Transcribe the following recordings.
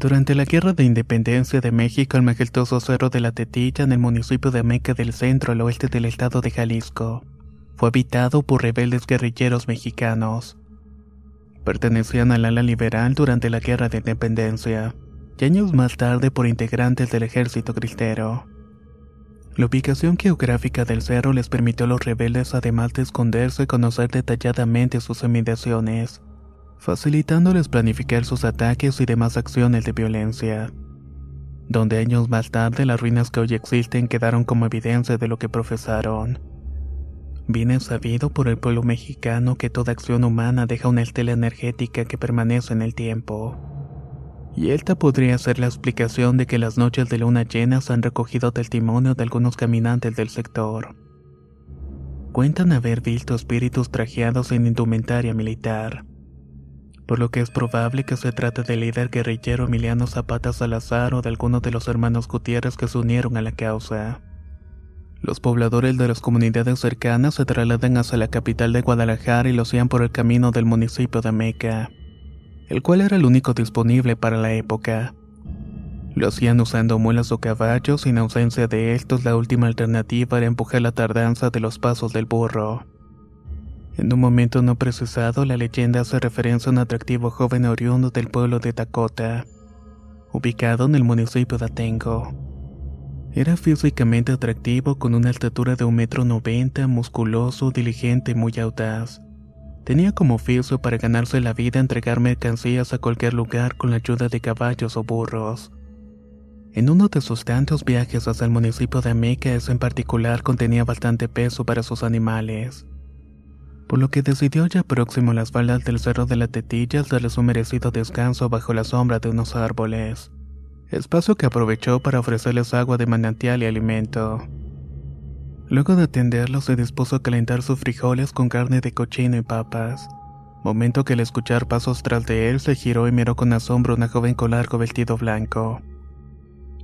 Durante la Guerra de Independencia de México, el majestuoso Cerro de la Tetilla, en el municipio de Meca del centro al oeste del estado de Jalisco, fue habitado por rebeldes guerrilleros mexicanos. Pertenecían al ala liberal durante la Guerra de Independencia, y años más tarde por integrantes del ejército cristero. La ubicación geográfica del cerro les permitió a los rebeldes, además de esconderse, conocer detalladamente sus inmediaciones facilitándoles planificar sus ataques y demás acciones de violencia. Donde años más tarde las ruinas que hoy existen quedaron como evidencia de lo que profesaron. Viene sabido por el pueblo mexicano que toda acción humana deja una estela energética que permanece en el tiempo. Y esta podría ser la explicación de que las noches de luna llena se han recogido testimonio de algunos caminantes del sector. Cuentan haber visto espíritus trajeados en indumentaria militar por lo que es probable que se trate del líder guerrillero Emiliano Zapata Salazar o de alguno de los hermanos Gutiérrez que se unieron a la causa. Los pobladores de las comunidades cercanas se trasladan hacia la capital de Guadalajara y lo hacían por el camino del municipio de Meca, el cual era el único disponible para la época. Lo hacían usando mulas o caballos y en ausencia de estos la última alternativa era empujar la tardanza de los pasos del burro. En un momento no precisado, la leyenda hace referencia a un atractivo joven oriundo del pueblo de Dakota, ubicado en el municipio de Atengo. Era físicamente atractivo con una estatura de un metro noventa, musculoso, diligente y muy audaz. Tenía como oficio para ganarse la vida entregar mercancías a cualquier lugar con la ayuda de caballos o burros. En uno de sus tantos viajes hacia el municipio de Ameca, ese en particular contenía bastante peso para sus animales por lo que decidió ya próximo a las faldas del Cerro de la Tetilla darle su merecido descanso bajo la sombra de unos árboles, espacio que aprovechó para ofrecerles agua de manantial y alimento. Luego de atenderlo se dispuso a calentar sus frijoles con carne de cochino y papas, momento que al escuchar pasos tras de él se giró y miró con asombro una joven con largo vestido blanco.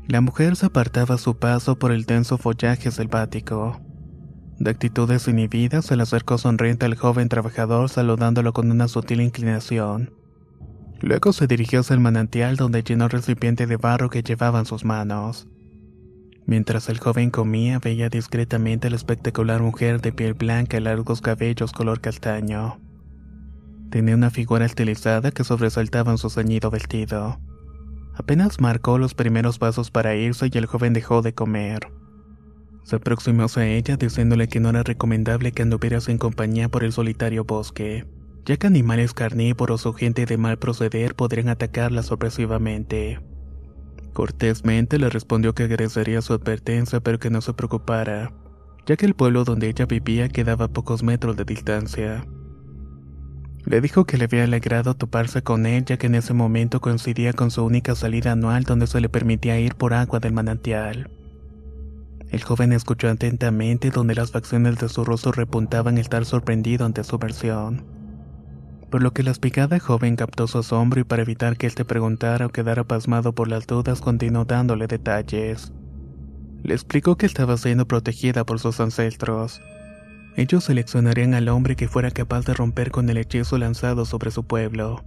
La mujer se apartaba a su paso por el denso follaje selvático. De actitudes inhibidas, se le acercó sonriente al joven trabajador saludándolo con una sutil inclinación. Luego se dirigió hacia el manantial donde llenó el recipiente de barro que llevaba en sus manos. Mientras el joven comía, veía discretamente a la espectacular mujer de piel blanca y largos cabellos color castaño. Tenía una figura estilizada que sobresaltaba en su ceñido vestido. Apenas marcó los primeros pasos para irse y el joven dejó de comer. Se aproximó a ella diciéndole que no era recomendable que anduviera sin compañía por el solitario bosque, ya que animales carnívoros o gente de mal proceder podrían atacarla sorpresivamente. Cortésmente le respondió que agradecería su advertencia pero que no se preocupara, ya que el pueblo donde ella vivía quedaba a pocos metros de distancia. Le dijo que le había alegrado toparse con él ya que en ese momento coincidía con su única salida anual donde se le permitía ir por agua del manantial. El joven escuchó atentamente donde las facciones de su rostro repuntaban estar sorprendido ante su versión. Por lo que la espigada joven captó su asombro y para evitar que él te preguntara o quedara pasmado por las dudas continuó dándole detalles. Le explicó que estaba siendo protegida por sus ancestros. Ellos seleccionarían al hombre que fuera capaz de romper con el hechizo lanzado sobre su pueblo,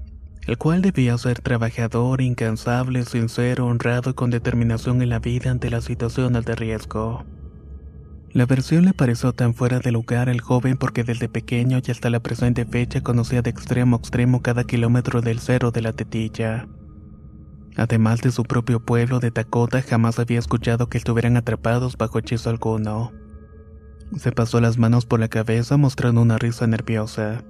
el cual debía ser trabajador, incansable, sincero, honrado y con determinación en la vida ante las situaciones de riesgo. La versión le pareció tan fuera de lugar al joven porque desde pequeño y hasta la presente fecha conocía de extremo a extremo cada kilómetro del cerro de la tetilla. Además de su propio pueblo de Tacota, jamás había escuchado que estuvieran atrapados bajo hechizo alguno. Se pasó las manos por la cabeza mostrando una risa nerviosa.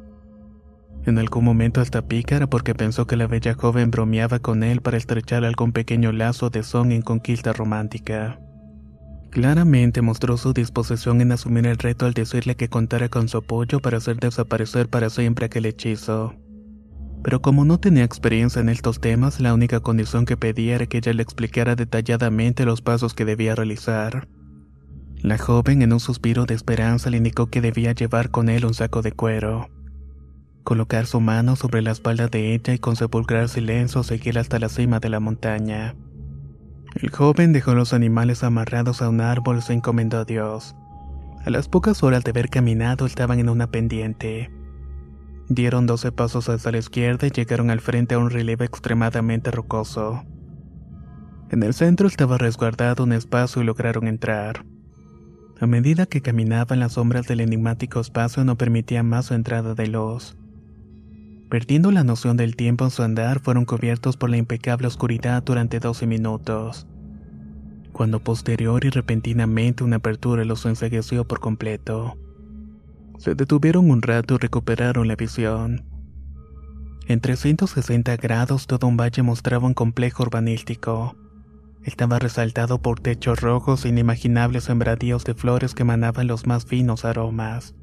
En algún momento hasta pícara porque pensó que la bella joven bromeaba con él para estrechar algún pequeño lazo de son en conquista romántica. Claramente mostró su disposición en asumir el reto al decirle que contara con su apoyo para hacer desaparecer para siempre aquel hechizo. Pero como no tenía experiencia en estos temas, la única condición que pedía era que ella le explicara detalladamente los pasos que debía realizar. La joven en un suspiro de esperanza le indicó que debía llevar con él un saco de cuero. Colocar su mano sobre la espalda de ella y con sepulcral silencio seguir hasta la cima de la montaña. El joven dejó los animales amarrados a un árbol y se encomendó a Dios. A las pocas horas de haber caminado estaban en una pendiente. Dieron doce pasos hacia la izquierda y llegaron al frente a un relieve extremadamente rocoso. En el centro estaba resguardado un espacio y lograron entrar. A medida que caminaban las sombras del enigmático espacio no permitían más su entrada de luz. Perdiendo la noción del tiempo en su andar, fueron cubiertos por la impecable oscuridad durante 12 minutos. Cuando posterior y repentinamente una apertura los ensegueció por completo. Se detuvieron un rato y recuperaron la visión. En 360 grados todo un valle mostraba un complejo urbanístico. Estaba resaltado por techos rojos e inimaginables sembradíos de flores que emanaban los más finos aromas.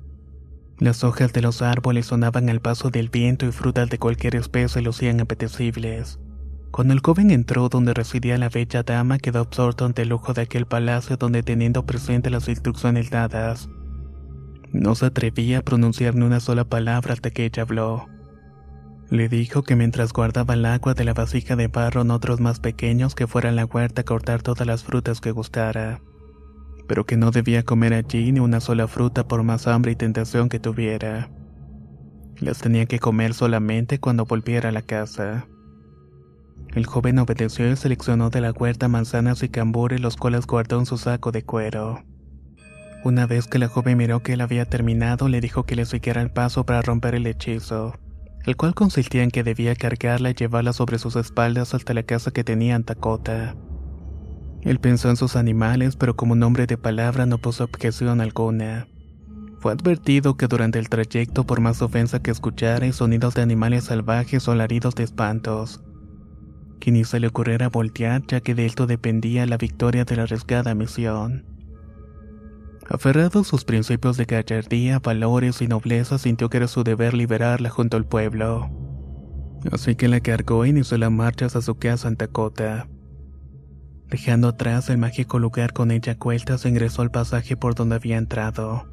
Las hojas de los árboles sonaban al paso del viento y frutas de cualquier especie lucían apetecibles. Cuando el joven entró donde residía la bella dama, quedó absorto ante el lujo de aquel palacio donde teniendo presente las instrucciones dadas, no se atrevía a pronunciar ni una sola palabra hasta que ella habló. Le dijo que mientras guardaba el agua de la vasija de barro en otros más pequeños que fuera a la huerta a cortar todas las frutas que gustara pero que no debía comer allí ni una sola fruta por más hambre y tentación que tuviera. Las tenía que comer solamente cuando volviera a la casa. El joven obedeció y seleccionó de la huerta manzanas y cambures los cuales guardó en su saco de cuero. Una vez que la joven miró que él había terminado, le dijo que le siguiera el paso para romper el hechizo, el cual consistía en que debía cargarla y llevarla sobre sus espaldas hasta la casa que tenía en Tacota. Él pensó en sus animales, pero como nombre de palabra no puso objeción alguna. Fue advertido que durante el trayecto, por más ofensa que escuchara, sonidos de animales salvajes o alaridos de espantos, que ni se le ocurriera voltear, ya que de esto dependía la victoria de la arriesgada misión. Aferrado a sus principios de gallardía, valores y nobleza, sintió que era su deber liberarla junto al pueblo. Así que la cargó e inició la marcha hacia su casa en Tacota. Dejando atrás el mágico lugar con ella cuelta, se ingresó al pasaje por donde había entrado.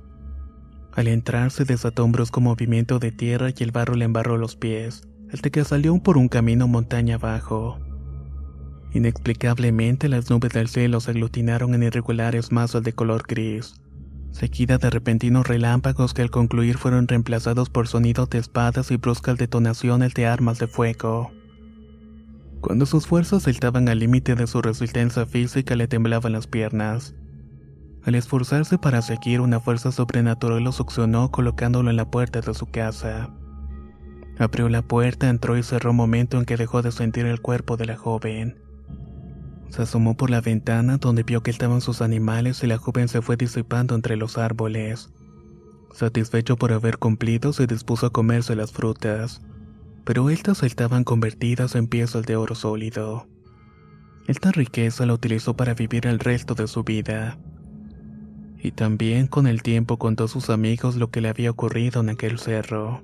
Al entrar se desató un brusco movimiento de tierra y el barro le embarró los pies, hasta que salió por un camino montaña abajo. Inexplicablemente las nubes del cielo se aglutinaron en irregulares masas de color gris, seguida de repentinos relámpagos que al concluir fueron reemplazados por sonidos de espadas y bruscas detonaciones de armas de fuego. Cuando sus fuerzas estaban al límite de su resistencia física le temblaban las piernas. Al esforzarse para seguir, una fuerza sobrenatural lo succionó colocándolo en la puerta de su casa. Abrió la puerta, entró y cerró un momento en que dejó de sentir el cuerpo de la joven. Se asomó por la ventana donde vio que estaban sus animales y la joven se fue disipando entre los árboles. Satisfecho por haber cumplido, se dispuso a comerse las frutas pero estas estaban convertidas en piezas de oro sólido. Esta riqueza la utilizó para vivir el resto de su vida. Y también con el tiempo contó a sus amigos lo que le había ocurrido en aquel cerro.